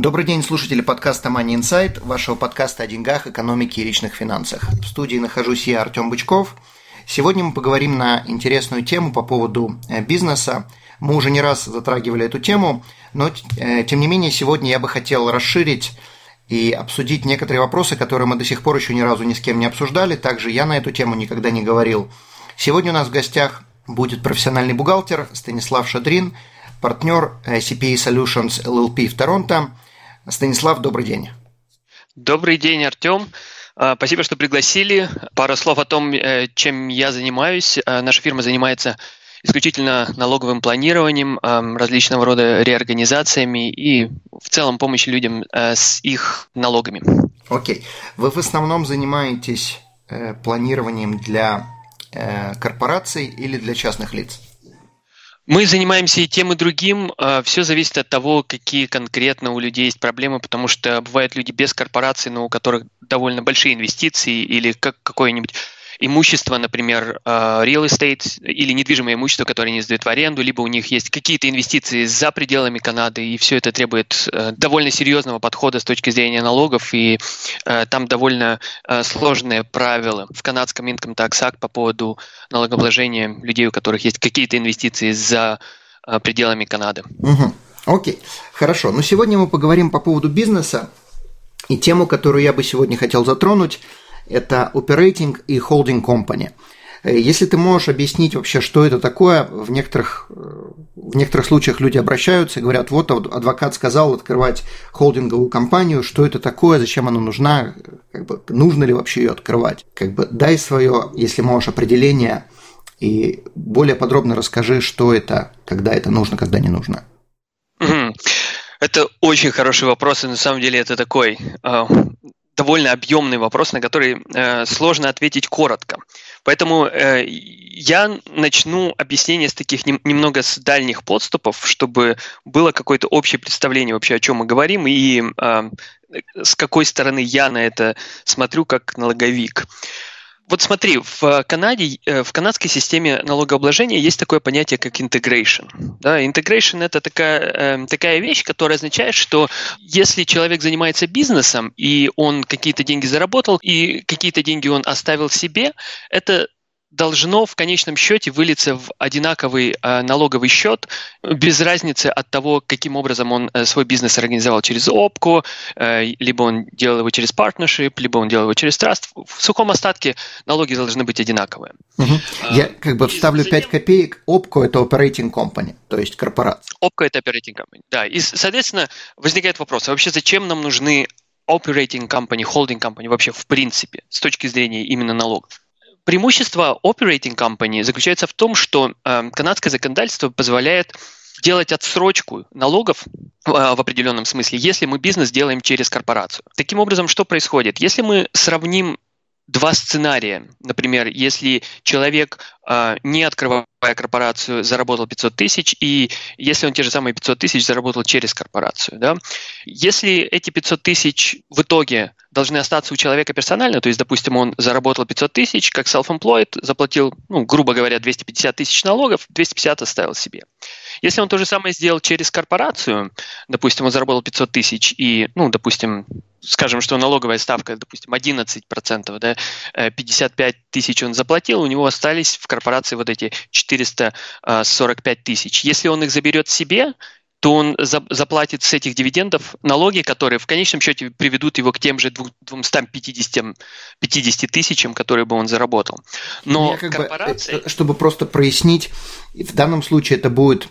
Добрый день, слушатели подкаста Money Insight, вашего подкаста о деньгах, экономике и личных финансах. В студии нахожусь я, Артем Бычков. Сегодня мы поговорим на интересную тему по поводу э, бизнеса. Мы уже не раз затрагивали эту тему, но э, тем не менее сегодня я бы хотел расширить и обсудить некоторые вопросы, которые мы до сих пор еще ни разу ни с кем не обсуждали. Также я на эту тему никогда не говорил. Сегодня у нас в гостях будет профессиональный бухгалтер Станислав Шадрин, партнер э, CPA Solutions LLP в Торонто – Станислав, добрый день. Добрый день, Артем. А, спасибо, что пригласили. Пару слов о том, э, чем я занимаюсь. А, наша фирма занимается исключительно налоговым планированием, различного рода реорганизациями и в целом помощью людям э, с их налогами. Окей. Вы в основном занимаетесь э, планированием для корпораций или для частных лиц? Мы занимаемся и тем, и другим. А, Все зависит от того, какие конкретно у людей есть проблемы, потому что бывают люди без корпораций, но у которых довольно большие инвестиции или как какое-нибудь имущество, например, а, real estate или недвижимое имущество, которое они сдают в аренду, либо у них есть какие-то инвестиции за пределами Канады, и все это требует э, довольно серьезного подхода с точки зрения налогов, и э, там довольно э, сложные правила в канадском Income Tax Act по поводу налогообложения людей, у которых есть какие-то инвестиции за пределами Канады. Угу. Окей, хорошо. Но сегодня мы поговорим по поводу бизнеса, и тему, которую я бы сегодня хотел затронуть – это operating и holding company. Э, если ты можешь объяснить вообще, что это такое, в некоторых, э, в некоторых случаях люди обращаются и говорят, вот адвокат сказал открывать холдинговую компанию, что это такое, зачем она нужна, как бы, нужно ли вообще ее открывать. Как бы дай свое, если можешь, определение и более подробно расскажи, что это, когда это нужно, когда не нужно. Это очень хороший вопрос, и на самом деле это такой а, довольно объемный вопрос, на который э, сложно ответить коротко. Поэтому э, я начну объяснение с таких нем, немного с дальних подступов, чтобы было какое-то общее представление вообще, о чем мы говорим и э, с какой стороны я на это смотрю как налоговик. Вот смотри, в Канаде, э, в канадской системе налогообложения есть такое понятие, как integration. Да, integration – это такая, э, такая вещь, которая означает, что если человек занимается бизнесом, и он какие-то деньги заработал, и какие-то деньги он оставил себе, это должно в конечном счете вылиться в одинаковый э, налоговый счет без разницы от того, каким образом он э, свой бизнес организовал через ОПКО, э, либо он делал его через партнершип, либо он делал его через траст. В сухом остатке налоги должны быть одинаковые. Угу. Я как бы вставлю 5 копеек. ОПКО – это operating company, то есть корпорация. ОПКО – это operating company, да. И, соответственно, возникает вопрос, а вообще зачем нам нужны operating company, holding company вообще в принципе с точки зрения именно налогов? Преимущество operating company заключается в том, что э, канадское законодательство позволяет делать отсрочку налогов э, в определенном смысле, если мы бизнес делаем через корпорацию. Таким образом, что происходит? Если мы сравним два сценария. Например, если человек, не открывая корпорацию, заработал 500 тысяч, и если он те же самые 500 тысяч заработал через корпорацию. Да? Если эти 500 тысяч в итоге должны остаться у человека персонально, то есть, допустим, он заработал 500 тысяч, как self-employed, заплатил, ну, грубо говоря, 250 тысяч налогов, 250 оставил себе. Если он то же самое сделал через корпорацию, допустим, он заработал 500 тысяч и, ну, допустим, скажем, что налоговая ставка, допустим, 11%, да, 55 э, тысяч он заплатил, у него остались в корпорации вот эти 445 тысяч. Если он их заберет себе, то он за, заплатит с этих дивидендов налоги, которые в конечном счете приведут его к тем же 250 50 тысячам, которые бы он заработал. Но корпорации... Бы, э, чтобы просто прояснить, в данном случае это будет,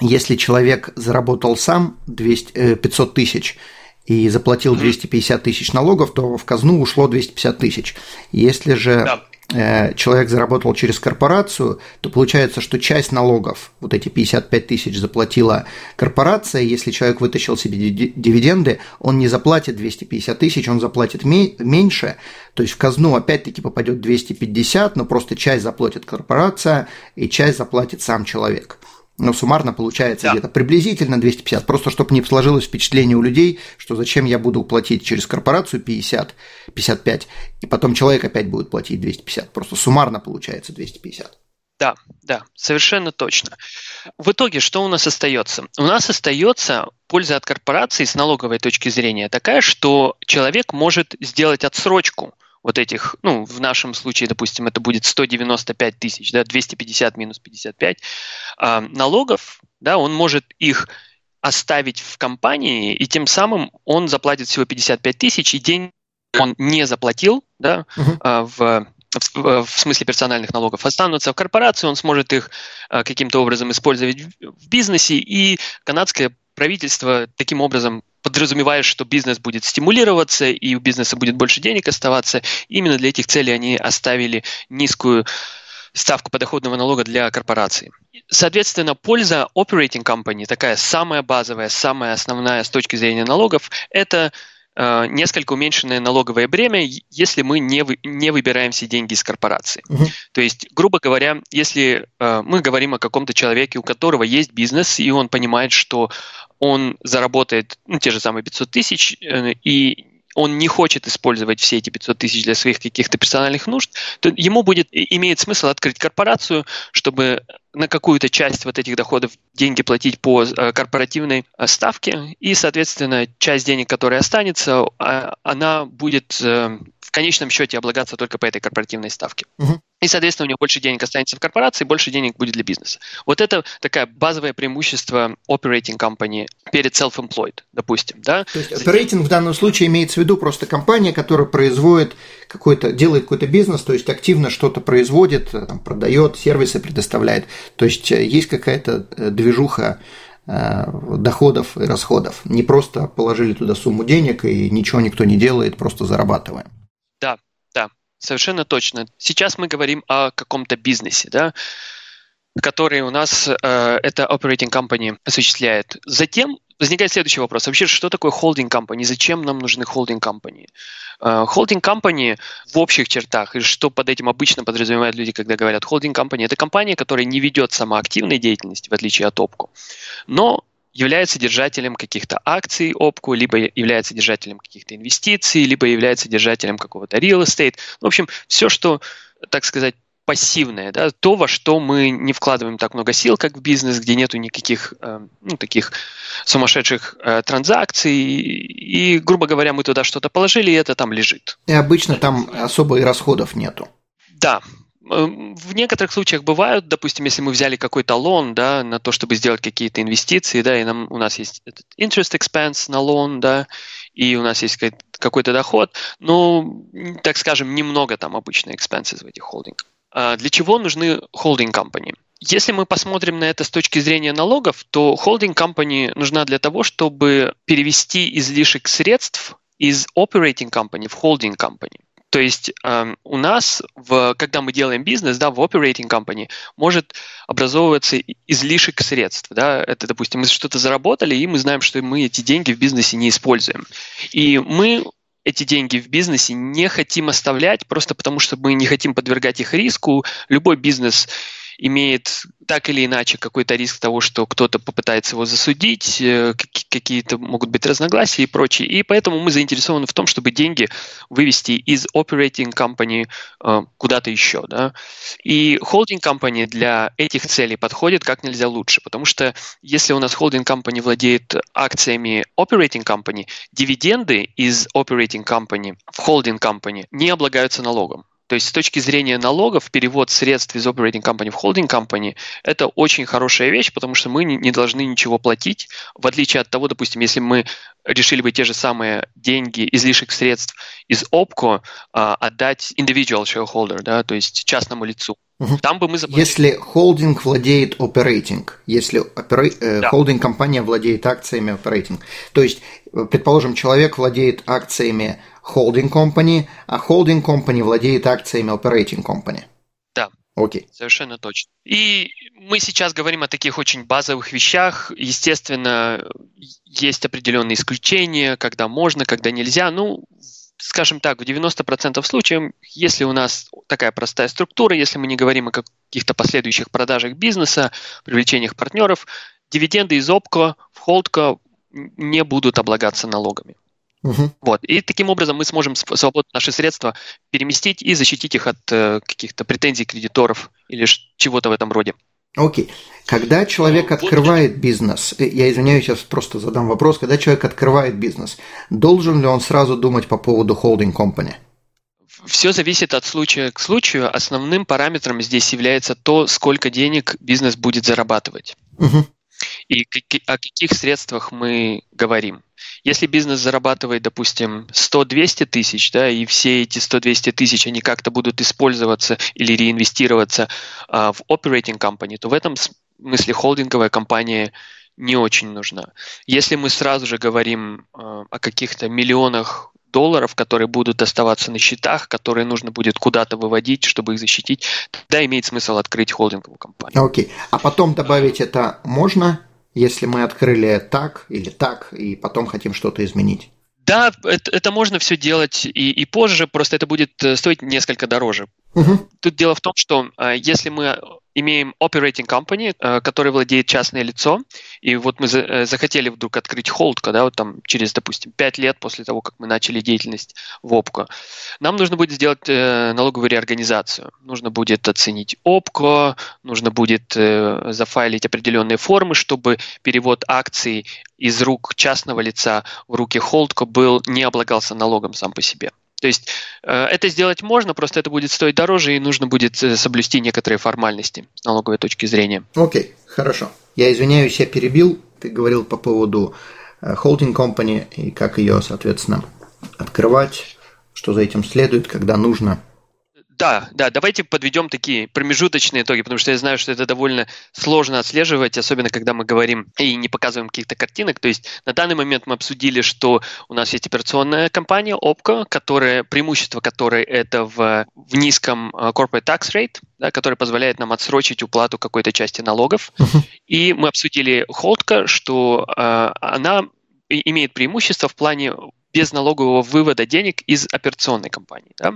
если человек заработал сам 200, 500 э, тысяч, и заплатил 250 тысяч налогов, то в казну ушло 250 тысяч. Если же да. Э, человек заработал через корпорацию, то получается, что часть налогов, вот эти 55 тысяч заплатила корпорация, если человек вытащил себе дивиденды, он не заплатит 250 тысяч, он заплатит меньше, то есть в казну опять-таки попадет 250, но просто часть заплатит корпорация и часть заплатит сам человек. Но суммарно получается да. где-то приблизительно 250. Просто чтобы не сложилось впечатление у людей, что зачем я буду платить через корпорацию 50, 55, и потом человек опять будет платить 250. Просто суммарно получается 250. Да, да, совершенно точно. В итоге что у нас остается? У нас остается польза от корпорации с налоговой точки зрения такая, что человек может сделать отсрочку вот этих, ну, в нашем случае, допустим, это будет 195 тысяч, да, 250 минус 55 э, налогов, да, он может их оставить в компании, и тем самым он заплатит всего 55 тысяч, и день он не заплатил, да, uh-huh. э, в в, смысле персональных налогов останутся в корпорации, он сможет их каким-то образом использовать в бизнесе, и канадское правительство таким образом подразумевает, что бизнес будет стимулироваться и у бизнеса будет больше денег оставаться. именно для этих целей они оставили низкую ставку подоходного налога для корпораций. Соответственно, польза operating company, такая самая базовая, самая основная с точки зрения налогов, это несколько уменьшенное налоговое бремя, если мы не, вы, не выбираем все деньги из корпорации. Uh-huh. То есть, грубо говоря, если э, мы говорим о каком-то человеке, у которого есть бизнес, и он понимает, что он заработает ну, те же самые 500 тысяч, э, и он не хочет использовать все эти 500 тысяч для своих каких-то персональных нужд, то ему будет имеет смысл открыть корпорацию, чтобы на какую-то часть вот этих доходов деньги платить по э, корпоративной э, ставке, и, соответственно, часть денег, которая останется, а, она будет в конечном счете облагаться только по этой корпоративной ставке. Угу. И, соответственно, у него больше денег останется в корпорации, больше денег будет для бизнеса. Вот это такое базовое преимущество operating company перед self-employed, допустим. Да? То есть operating в данном случае имеется в виду просто компания, которая производит какой-то, делает какой-то бизнес, то есть активно что-то производит, там, продает, сервисы предоставляет. То есть э, есть какая-то э, движуха э, доходов и расходов. Не просто положили туда сумму денег и ничего никто не делает, просто зарабатываем. Совершенно точно. Сейчас мы говорим о каком-то бизнесе, да, который у нас э, это operating company осуществляет. Затем возникает следующий вопрос. Вообще, что такое holding company? Зачем нам нужны holding company? Э, holding company в общих чертах, и что под этим обычно подразумевают люди, когда говорят holding company, это компания, которая не ведет самоактивной деятельности, в отличие от OPCO, но является держателем каких-то акций ОПКУ, либо является держателем каких-то инвестиций, либо является держателем какого-то real estate. В общем, все, что, так сказать, пассивное, да, то, во что мы не вкладываем так много сил, как в бизнес, где нету никаких э, ну, таких сумасшедших э, транзакций, и, грубо говоря, мы туда что-то положили, и это там лежит. И обычно там особо и расходов нету. Да, в некоторых случаях бывают, допустим, если мы взяли какой-то лон, да, на то, чтобы сделать какие-то инвестиции, да, и нам, у нас есть этот interest expense на лон, да, и у нас есть какой-то доход, но, так скажем, немного там обычно expenses в этих холдингах. А для чего нужны holding company? Если мы посмотрим на это с точки зрения налогов, то holding company нужна для того, чтобы перевести излишек средств из operating company в holding company. То есть э, у нас, в, когда мы делаем бизнес, да, в operating company может образовываться излишек средств. Да? Это, допустим, мы что-то заработали, и мы знаем, что мы эти деньги в бизнесе не используем. И мы эти деньги в бизнесе не хотим оставлять, просто потому что мы не хотим подвергать их риску. Любой бизнес имеет так или иначе какой-то риск того, что кто-то попытается его засудить, э, какие-то могут быть разногласия и прочее. И поэтому мы заинтересованы в том, чтобы деньги вывести из operating company э, куда-то еще. Да? И holding company для этих целей подходит как нельзя лучше, потому что если у нас holding company владеет акциями operating company, дивиденды из operating company в holding company не облагаются налогом. То есть с точки зрения налогов, перевод средств из operating company в holding company – это очень хорошая вещь, потому что мы не должны ничего платить, в отличие от того, допустим, если мы решили бы те же самые деньги, излишек средств из OPCO а, отдать individual shareholder, да, то есть частному лицу. Угу. Там бы мы заплатили. Если холдинг владеет operating, если опера... э, Да. холдинг-компания владеет акциями operating, то есть, э, предположим, человек владеет акциями holding company, а holding company владеет акциями operating company. Да. Окей. Совершенно точно. И мы сейчас говорим о таких очень базовых вещах. Естественно, есть определенные исключения, когда можно, когда нельзя. Ну, скажем так, в 90% случаев, если у нас такая простая структура, если мы не говорим о каких-то последующих продажах бизнеса, привлечениях партнеров, дивиденды из ОПКО в холдко не будут облагаться налогами. Угу. Вот. И таким образом мы сможем св- свободно наши средства переместить и защитить их от э, каких-то претензий кредиторов или чего-то в этом роде. Окей. Когда человек Вот открывает бизнес, э, я извиняюсь, сейчас просто задам вопрос, когда человек открывает бизнес, должен ли он сразу думать по поводу холдинг company? Все зависит от случая к случаю. Основным параметром здесь является то, сколько денег бизнес будет зарабатывать Угу. И о каких средствах мы говорим. Если бизнес зарабатывает, допустим, 100-200 тысяч, да, и все эти 100-200 тысяч, они как-то будут использоваться или реинвестироваться а, в operating company, то в этом смысле холдинговая компания не очень нужна. Если мы сразу же говорим а, о каких-то миллионах долларов, которые будут оставаться на счетах, которые нужно будет куда-то выводить, чтобы их защитить, тогда имеет смысл открыть холдинговую компанию. Окей. А потом добавить это можно, если мы открыли так или так, и потом хотим что-то изменить? Да, это, это можно все делать и, и позже, просто это будет э, стоить несколько дороже. Угу. Тут дело в том, что э, если мы имеем operating company, э, который владеет частное лицо, и вот мы э, захотели вдруг открыть холдко, да, вот там через, допустим, 5 лет после того, как мы начали деятельность в ОПКО, нам нужно будет сделать э, налоговую реорганизацию. Нужно будет оценить ОПКО, нужно будет э, зафайлить определенные формы, чтобы перевод акций из рук частного лица в руки холдко был не облагался налогом сам по себе. То есть э, это сделать можно, просто это будет стоить дороже и нужно будет э, соблюсти некоторые формальности с налоговой точки зрения. Окей, хорошо. Я извиняюсь, я перебил. Ты говорил по поводу холдинг company и как ее, соответственно, открывать, что за этим следует, когда нужно. Да, да, давайте подведем такие промежуточные итоги, потому что я знаю, что это довольно сложно отслеживать, особенно когда мы говорим и не показываем каких-то картинок. То есть на данный момент мы обсудили, что у нас есть операционная компания OPCO, которая, преимущество которой это в, в низком э, corporate tax rate, да, который позволяет нам отсрочить уплату какой-то части налогов. И мы обсудили Холдка, что э, она имеет преимущество в плане безналогового вывода денег из операционной компании. Да?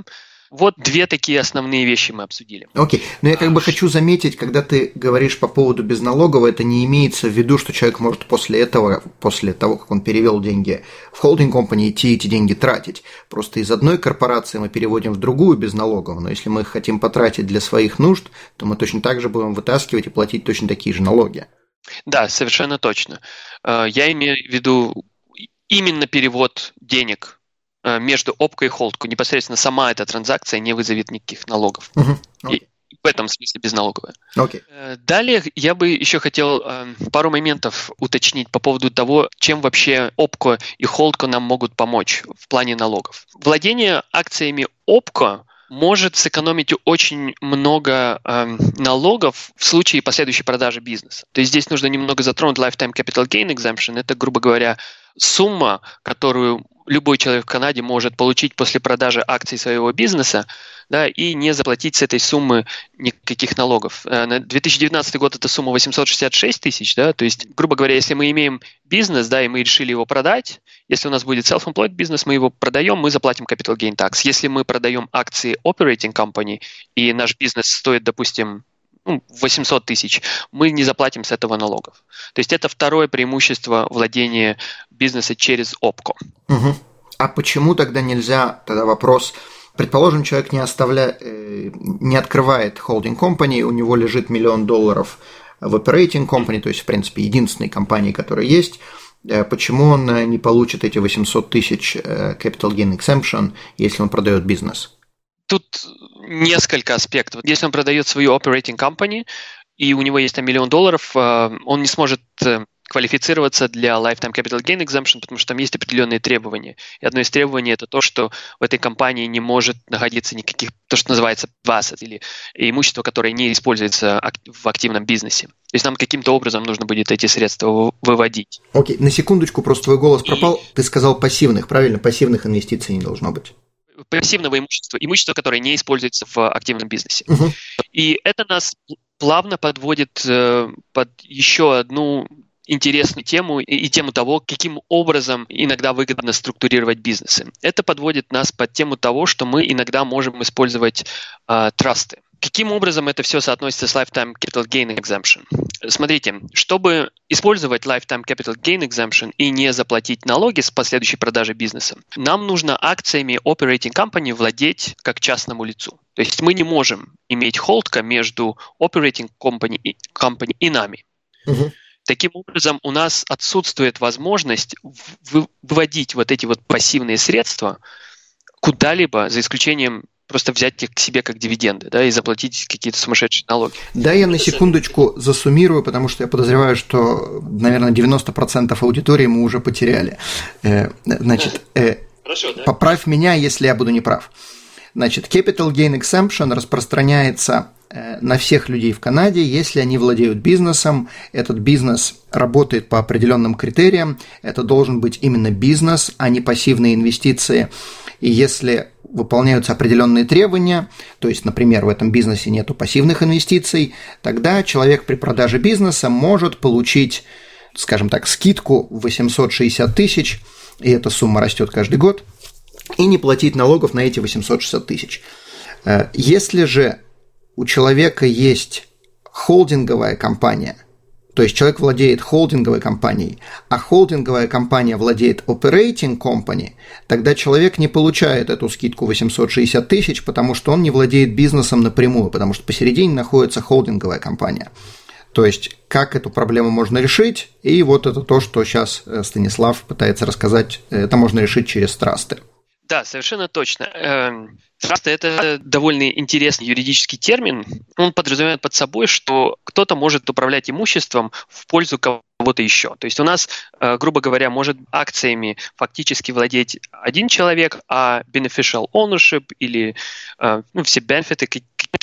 Вот две такие основные вещи мы обсудили. Окей, но я как бы хочу заметить, когда ты говоришь по поводу безналогового, это не имеется в виду, что человек может после этого, после того, как он перевел деньги в холдинг компании, идти эти деньги тратить. Просто из одной корпорации мы переводим в другую безналоговую, но если мы их хотим потратить для своих нужд, то мы точно так же будем вытаскивать и платить точно такие же налоги. Да, совершенно точно. Я имею в виду именно перевод денег между опкой и холдку. Непосредственно сама эта транзакция не вызовет никаких налогов. Угу. И в этом смысле безналоговая. Okay. Далее я бы еще хотел пару моментов уточнить по поводу того, чем вообще ОПКО и холдко нам могут помочь в плане налогов. Владение акциями ОПКО может сэкономить очень много э, налогов в случае последующей продажи бизнеса. То есть здесь нужно немного затронуть lifetime capital gain exemption. Это, грубо говоря, сумма, которую любой человек в Канаде может получить после продажи акций своего бизнеса, да, и не заплатить с этой суммы никаких налогов. На 2019 год эта сумма 866 тысяч, да, то есть, грубо говоря, если мы имеем бизнес, да, и мы решили его продать, если у нас будет self-employed бизнес, мы его продаем, мы заплатим capital gain tax. Если мы продаем акции operating company, и наш бизнес стоит, допустим, 800 тысяч, мы не заплатим с этого налогов. То есть это второе преимущество владения бизнеса через ОПКО. Угу. А почему тогда нельзя, тогда вопрос, предположим, человек не оставляет, не открывает холдинг компании, у него лежит миллион долларов в operating company, то есть, в принципе, единственной компании, которая есть, почему он не получит эти 800 тысяч capital gain exemption, если он продает бизнес? Тут несколько аспектов. Если он продает свою operating company, и у него есть там миллион долларов, он не сможет квалифицироваться для Lifetime Capital Gain Exemption, потому что там есть определенные требования. И одно из требований это то, что в этой компании не может находиться никаких, то, что называется asset или имущество, которое не используется в активном бизнесе. То есть нам каким-то образом нужно будет эти средства выводить. Окей, okay. на секундочку, просто твой голос пропал. Ты сказал пассивных, правильно? Пассивных инвестиций не должно быть пассивного имущества, имущество, которое не используется в активном бизнесе. Uh-huh. И это нас плавно подводит э, под еще одну интересную тему и тему того, каким образом иногда выгодно структурировать бизнесы. Это подводит нас под тему того, что мы иногда можем использовать э, трасты. Каким образом это все соотносится с Lifetime Capital Gain Exemption? Смотрите, чтобы использовать Lifetime Capital Gain Exemption и не заплатить налоги с последующей продажи бизнеса, нам нужно акциями Operating Company владеть как частному лицу. То есть мы не можем иметь холдка между Operating Company и, company и нами. Угу. Таким образом, у нас отсутствует возможность выводить вот эти вот пассивные средства куда-либо, за исключением просто взять их к себе как дивиденды, да, и заплатить какие-то сумасшедшие налоги. Да, я на секундочку засуммирую, потому что я подозреваю, что, наверное, 90% аудитории мы уже потеряли. Э, значит, э, Хорошо, да? поправь меня, если я буду неправ. Значит, Capital Gain Exemption распространяется Э, на всех людей в Канаде, если они владеют бизнесом, этот бизнес работает по определенным критериям, это должен быть именно бизнес, а не пассивные инвестиции. И если выполняются определенные требования, то есть, например, в этом бизнесе нету пассивных инвестиций, тогда человек при продаже бизнеса может получить, скажем так, скидку в 860 тысяч, и эта сумма растет каждый год, и не платить налогов на эти 860 тысяч. Э, если же у человека есть холдинговая компания, то есть человек владеет холдинговой компанией, а холдинговая компания владеет operating company, тогда человек не получает эту скидку 860 тысяч, потому что он не владеет бизнесом напрямую, потому что посередине находится холдинговая компания. То есть, как эту проблему можно решить, и вот это то, что сейчас э, Станислав пытается рассказать, это можно решить через трасты. Да, совершенно точно. Эм, Траста – это довольно интересный юридический термин. Он подразумевает под собой, что кто-то может управлять имуществом в пользу кого-то еще. То есть у нас, э, грубо говоря, может акциями фактически владеть один человек, а beneficial ownership или э, ну, все бенефиты,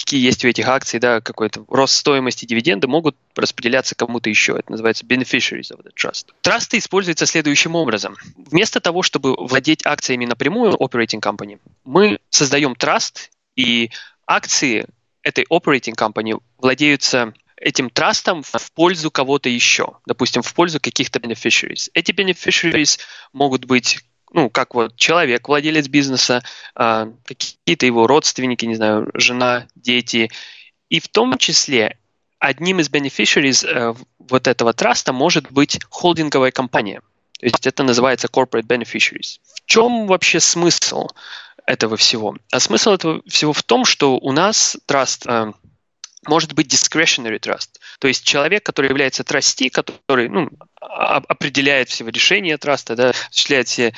какие есть у этих акций, да, какой-то рост стоимости дивиденды могут распределяться кому-то еще. Это называется beneficiaries of the trust. Трасты используются следующим образом. Вместо того, чтобы владеть акциями напрямую operating company, мы создаем траст, и акции этой operating company владеются этим трастом в пользу кого-то еще, допустим, в пользу каких-то beneficiaries. Эти beneficiaries могут быть ну, как вот человек, владелец бизнеса, а, какие-то его родственники, не знаю, жена, дети. И в том числе одним из beneficiaries э, вот этого траста может быть холдинговая компания. То есть это называется corporate beneficiaries. В чем вообще смысл этого всего? А смысл этого всего в том, что у нас траст э, может быть discretionary trust. То есть человек, который является трасти, который ну, определяет все решения траста, да, осуществляет все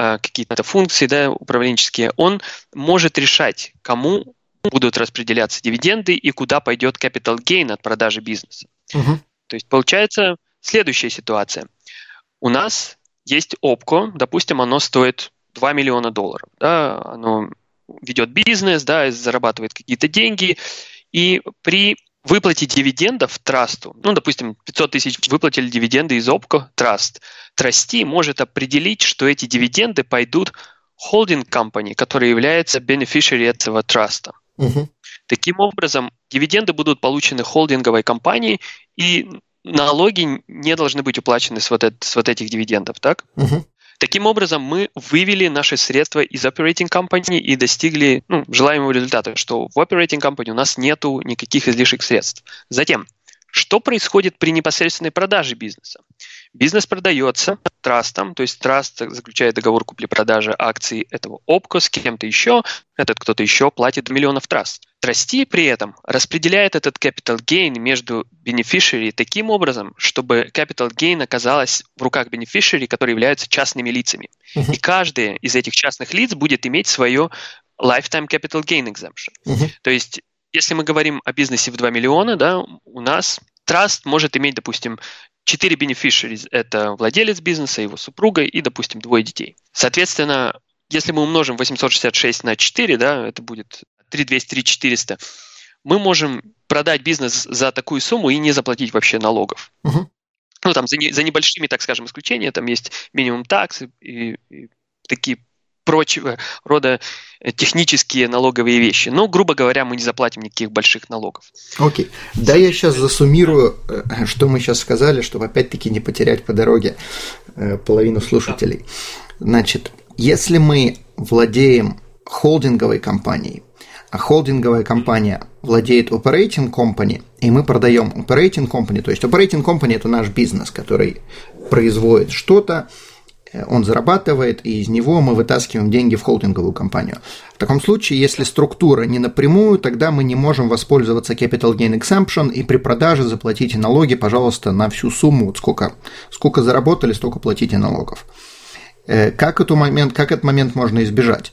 какие-то функции да, управленческие, он может решать, кому будут распределяться дивиденды и куда пойдет capital gain от продажи бизнеса. Угу. То есть получается следующая ситуация. У нас есть ОПКО, допустим, оно стоит 2 миллиона долларов. Да, оно ведет бизнес, да, зарабатывает какие-то деньги, и при выплате дивидендов трасту, ну, допустим, 500 тысяч выплатили дивиденды из ОПКО, траст, трасти может определить, что эти дивиденды пойдут холдинг компании, которая является beneficiary этого траста. Угу. Таким образом, дивиденды будут получены холдинговой компанией, и налоги не должны быть уплачены с вот, это, с вот этих дивидендов, так? Угу. Таким образом, мы вывели наши средства из operating company и достигли ну, желаемого результата, что в operating company у нас нет никаких излишек средств. Затем, что происходит при непосредственной продаже бизнеса? Бизнес продается трастом, то есть траст заключает договор купли-продажи акций этого ОПКО с кем-то еще, этот кто-то еще платит миллионов траст. Трасти при этом распределяет этот capital gain между beneficiary таким образом, чтобы capital gain оказалась в руках beneficiary, которые являются частными лицами. Uh-huh. И каждый из этих частных лиц будет иметь свое lifetime capital gain exemption. Uh-huh. То есть если мы говорим о бизнесе в 2 миллиона, да, у нас траст может иметь, допустим, четыре beneficiaries – это владелец бизнеса, его супруга и, допустим, двое детей. Соответственно, если мы умножим 866 на 4, да, это будет 3200, 3400, мы можем продать бизнес за такую сумму и не заплатить вообще налогов. Угу. Ну, там, за, не, за небольшими, так скажем, исключениями, там есть минимум таксы и, и такие прочего рода э, технические налоговые вещи. Но, грубо говоря, мы не заплатим никаких больших налогов. Окей. Okay. Да, я сейчас засуммирую, э, что мы сейчас сказали, чтобы опять-таки не потерять по дороге э, половину слушателей. Значит, если мы владеем холдинговой компанией, холдинговая компания владеет operating company, и мы продаем operating company, то есть operating company – это наш бизнес, который производит что-то, Э, он зарабатывает, и из него мы вытаскиваем деньги в холдинговую компанию. В таком случае, если структура не напрямую, тогда мы не можем воспользоваться Capital Gain Exemption и при продаже заплатите налоги, пожалуйста, на всю сумму, вот сколько, сколько заработали, столько платите налогов. Э, как, эту момент, как этот момент можно избежать?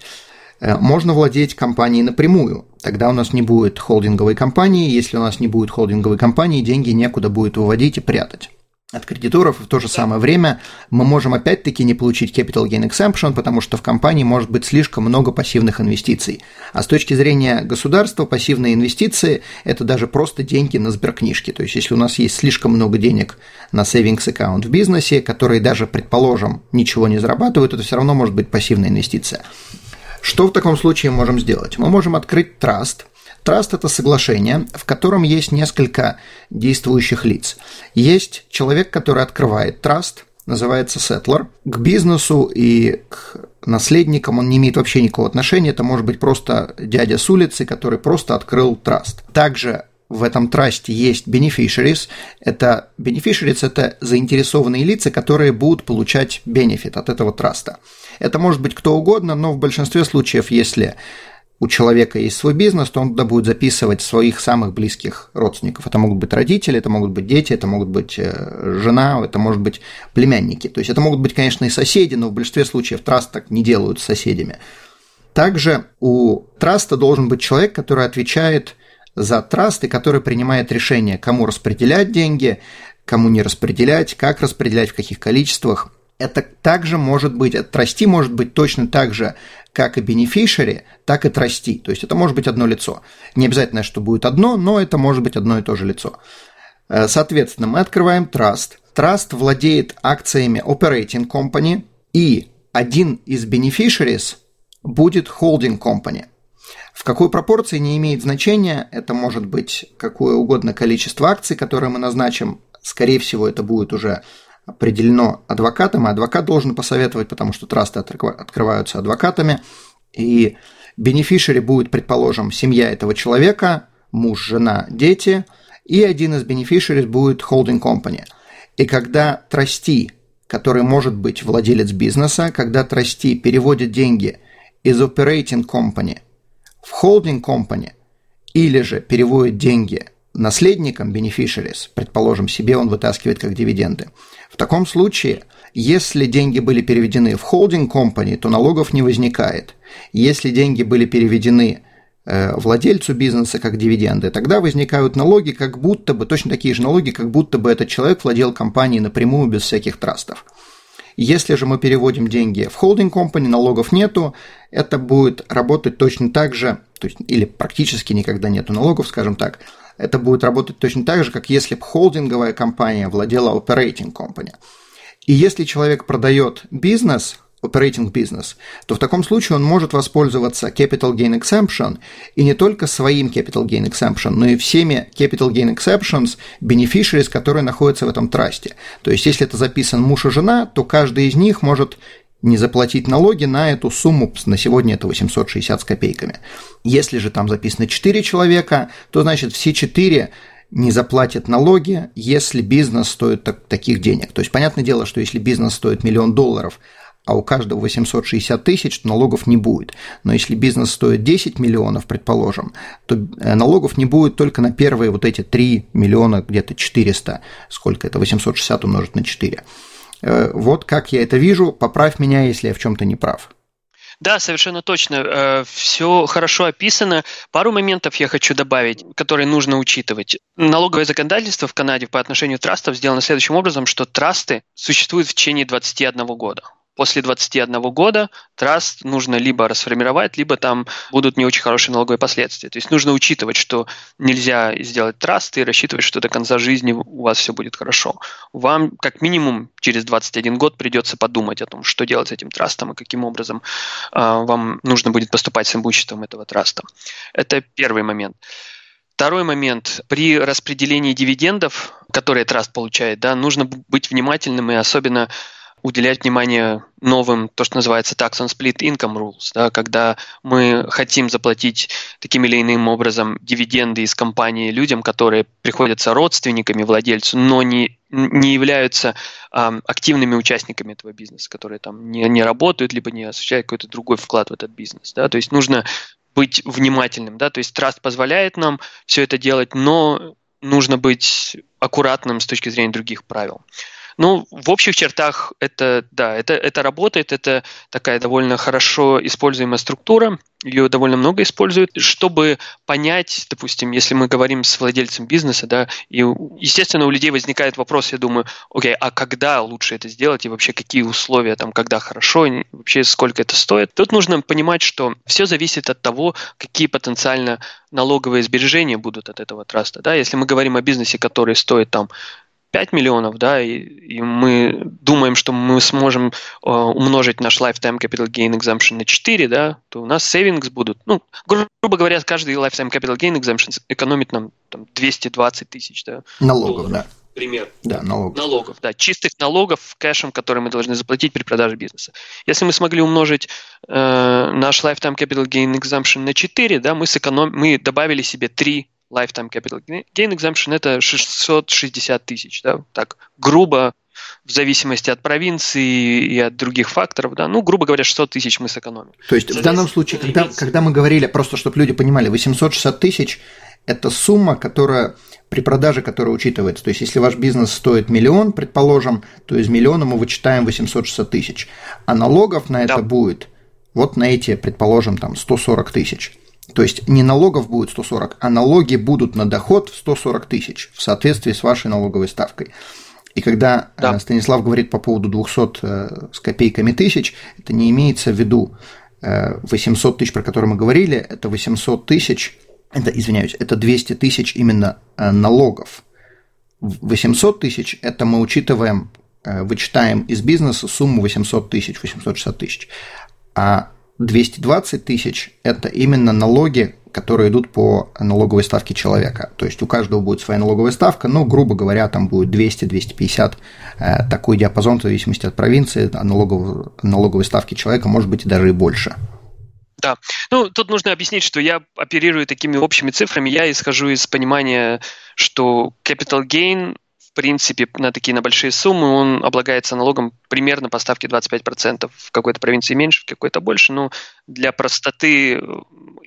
Э, можно владеть компанией напрямую. Тогда у нас не будет холдинговой компании. Если у нас не будет холдинговой компании, деньги некуда будет выводить и прятать от кредиторов, в то же самое время мы можем опять-таки не получить capital gain exemption, потому что в компании может быть слишком много пассивных инвестиций. А с точки зрения государства пассивные инвестиции – это даже просто деньги на сберкнижке. То есть если у нас есть слишком много денег на savings аккаунт в бизнесе, которые даже, предположим, ничего не зарабатывают, это все равно может быть пассивная инвестиция. Что в таком случае можем сделать? Мы можем открыть траст – Траст – это соглашение, в котором есть несколько действующих лиц. Есть человек, который открывает траст, называется сетлер. К бизнесу и к наследникам он не имеет вообще никакого отношения. Это может быть просто дядя с улицы, который просто открыл траст. Также в этом трасте есть beneficiaries. Это beneficiaries – это заинтересованные лица, которые будут получать бенефит от этого траста. Это может быть кто угодно, но в большинстве случаев, если у человека есть свой бизнес, то он туда будет записывать своих самых близких родственников. Это могут быть родители, это могут быть дети, это могут быть э, жена, это может быть племянники. То есть это могут быть, конечно, и соседи, но в большинстве случаев траст так не делают с соседями. Также у траста должен быть человек, который отвечает за траст и который принимает решение, кому распределять деньги, кому не распределять, как распределять, в каких количествах. Это также может быть, трасти может быть точно так же, как и beneficiary, так и трасти. То есть это может быть одно лицо. Не обязательно, что будет одно, но это может быть одно и то же лицо. Э, соответственно, мы открываем траст. Траст владеет акциями operating company, и один из beneficiaries будет holding company. В какой пропорции не имеет значения, это может быть какое угодно количество акций, которые мы назначим. Скорее всего, это будет уже определено адвокатом, и адвокат должен посоветовать, потому что трасты открываются адвокатами, и бенефишери будет, предположим, семья этого человека, муж, жена, дети, и один из бенефишери будет holding company. И когда трасти, который может быть владелец бизнеса, когда трасти переводит деньги из operating company в holding company, или же переводит деньги наследникам, beneficiaries, предположим, себе он вытаскивает как дивиденды. В таком случае, если деньги были переведены в холдинг company, то налогов не возникает. Если деньги были переведены э, владельцу бизнеса как дивиденды, тогда возникают налоги, как будто бы, точно такие же налоги, как будто бы этот человек владел компанией напрямую без всяких трастов. Если же мы переводим деньги в холдинг company, налогов нету, это будет работать точно так же, то есть, или практически никогда нету налогов, скажем так, это будет работать точно так же, как если бы холдинговая компания владела operating company. И если человек продает бизнес, operating бизнес, то в таком случае он может воспользоваться capital gain exemption и не только своим capital gain exemption, но и всеми capital gain exceptions beneficiaries, которые находятся в этом трасте. То есть, если это записан муж и жена, то каждый из них может не заплатить налоги на эту сумму, на сегодня это 860 с копейками. Если же там записано 4 человека, то значит все 4 не заплатят налоги, если бизнес стоит так, таких денег. То есть, понятное дело, что если бизнес стоит миллион долларов, а у каждого 860 тысяч, то налогов не будет. Но если бизнес стоит 10 миллионов, предположим, то э, налогов не будет только на первые вот эти 3 миллиона, где-то 400. Сколько это? 860 умножить на 4. Э, вот как я это вижу, поправь меня, если я в чем-то не прав. Да, совершенно точно. Э, Все хорошо описано. Пару моментов я хочу добавить, которые нужно учитывать. Налоговое законодательство в Канаде по отношению трастов сделано следующим образом, что трасты существуют в течение 21 года после 21 года траст нужно либо расформировать, либо там будут не очень хорошие налоговые последствия. То есть нужно учитывать, что нельзя сделать траст и рассчитывать, что до конца жизни у вас все будет хорошо. Вам как минимум через 21 год придется подумать о том, что делать с этим трастом и каким образом э, вам нужно будет поступать с имуществом этого траста. Это первый момент. Второй момент. При распределении дивидендов, которые траст получает, да, нужно быть внимательным и особенно уделять внимание новым, то, что называется tax on split income rules, да, когда мы хотим заплатить таким или иным образом дивиденды из компании людям, которые приходятся родственниками владельцу, но не, не являются э, активными участниками этого бизнеса, которые там не, не работают, либо не осуществляют какой-то другой вклад в этот бизнес. Да, то есть нужно быть внимательным, да, то есть траст позволяет нам все это делать, но нужно быть аккуратным с точки зрения других правил. Ну, в общих чертах это, да, это, это работает, это такая довольно хорошо используемая структура, ее довольно много используют, чтобы понять, допустим, если мы говорим с владельцем бизнеса, да, и, естественно, у людей возникает вопрос, я думаю, окей, а когда лучше это сделать, и вообще какие условия там, когда хорошо, и вообще сколько это стоит. Тут нужно понимать, что все зависит от того, какие потенциально налоговые сбережения будут от этого траста, да, если мы говорим о бизнесе, который стоит там 5 миллионов, да, и, и мы думаем, что мы сможем э, умножить наш lifetime capital gain exemption на 4, да, то у нас savings будут, ну, грубо говоря, каждый lifetime capital gain exemption экономит нам там, 220 тысяч, да. Налогов, долларов, да. Пример. Да, налогов. Налогов, да, чистых налогов кэшем, которые мы должны заплатить при продаже бизнеса. Если мы смогли умножить э, наш lifetime capital gain exemption на 4, да, мы, сэконом... мы добавили себе 3 lifetime capital gain exemption это 660 тысяч, да, так грубо в зависимости от провинции и от других факторов, да, ну, грубо говоря, 600 тысяч мы сэкономим. То есть в данном случае, когда, когда мы говорили, просто чтобы люди понимали, 860 тысяч – это сумма, которая при продаже, которая учитывается. То есть, если ваш бизнес стоит миллион, предположим, то из миллиона мы вычитаем 860 тысяч, а налогов на это да. будет вот на эти, предположим, там 140 тысяч. То есть не налогов будет 140, а налоги будут на доход в 140 тысяч в соответствии с вашей налоговой ставкой. И когда э, да. Станислав говорит по поводу 200 э, с копейками тысяч, это не имеется в виду 800 э, тысяч, про которые мы говорили, это 800 тысяч, это, извиняюсь, это 200 тысяч именно налогов. 800 тысяч – это мы учитываем, вычитаем из бизнеса сумму 800 тысяч, 860 тысяч. А 220 тысяч – это именно налоги, которые идут по налоговой ставке человека. То есть у каждого будет своя налоговая ставка, но, грубо говоря, там будет 200-250, э, такой диапазон в зависимости от провинции, налоговой, налоговой ставки человека может быть даже и больше. Да. Ну, тут нужно объяснить, что я оперирую такими общими цифрами. Я исхожу из понимания, что capital gain принципе, на такие на большие суммы он облагается налогом примерно по ставке 25%. В какой-то провинции меньше, в какой-то больше. Но для простоты э,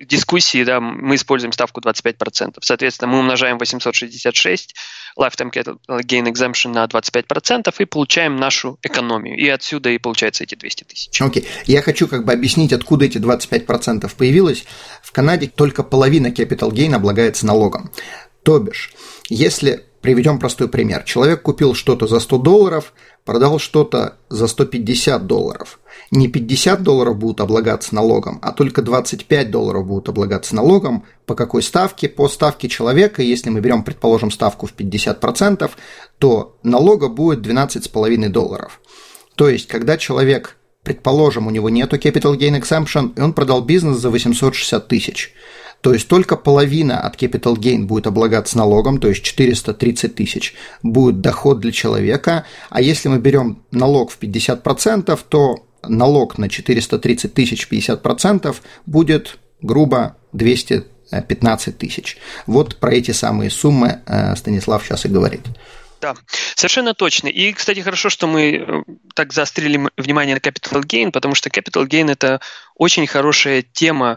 дискуссии да, мы используем ставку 25%. Соответственно, мы умножаем 866 lifetime capital gain exemption на 25% и получаем нашу экономию. И отсюда и получается эти 200 тысяч. Окей. Okay. Я хочу как бы объяснить, откуда эти 25% появилось. В Канаде только половина capital gain облагается налогом. То бишь, если Приведем простой пример. Человек купил что-то за 100 долларов, продал что-то за 150 долларов. Не 50 долларов будут облагаться налогом, а только 25 долларов будут облагаться налогом. По какой ставке? По ставке человека. Если мы берем, предположим, ставку в 50%, то налога будет 12,5 долларов. То есть, когда человек, предположим, у него нету capital gain exemption, и он продал бизнес за 860 тысяч – то есть только половина от capital gain будет облагаться налогом, то есть 430 тысяч будет доход для человека, а если мы берем налог в 50%, то налог на 430 тысяч 50% будет грубо 215 тысяч. Вот про эти самые суммы э, Станислав сейчас и говорит. Да, совершенно точно. И, кстати, хорошо, что мы э, так заострили внимание на capital gain, потому что capital gain – это очень хорошая тема.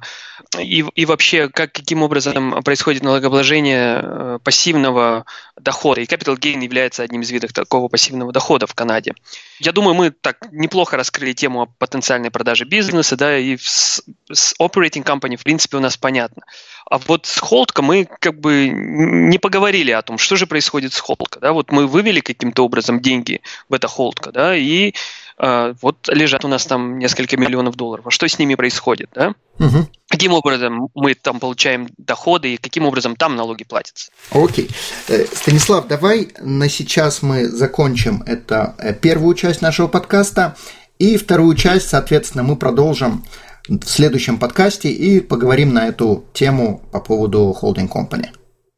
И, и вообще, как, каким образом происходит налогообложение э, пассивного дохода. И capital gain является одним из видов такого пассивного дохода в Канаде. Я думаю, мы так неплохо раскрыли тему о потенциальной продаже бизнеса, да, и с, с operating company, в принципе, у нас понятно. А вот с Холдка мы как бы не поговорили о том, что же происходит с Холдка. Да? Вот мы вывели каким-то образом деньги в это Холдка, да, и вот лежат у нас там несколько миллионов долларов. А что с ними происходит, да? Угу. Каким образом мы там получаем доходы и каким образом там налоги платятся? Окей. Э, Станислав, давай на сейчас мы закончим это э, первую часть нашего подкаста. И вторую часть, соответственно, мы продолжим в следующем подкасте и поговорим на эту тему по поводу holding company.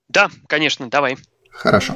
Да, конечно, давай. Хорошо.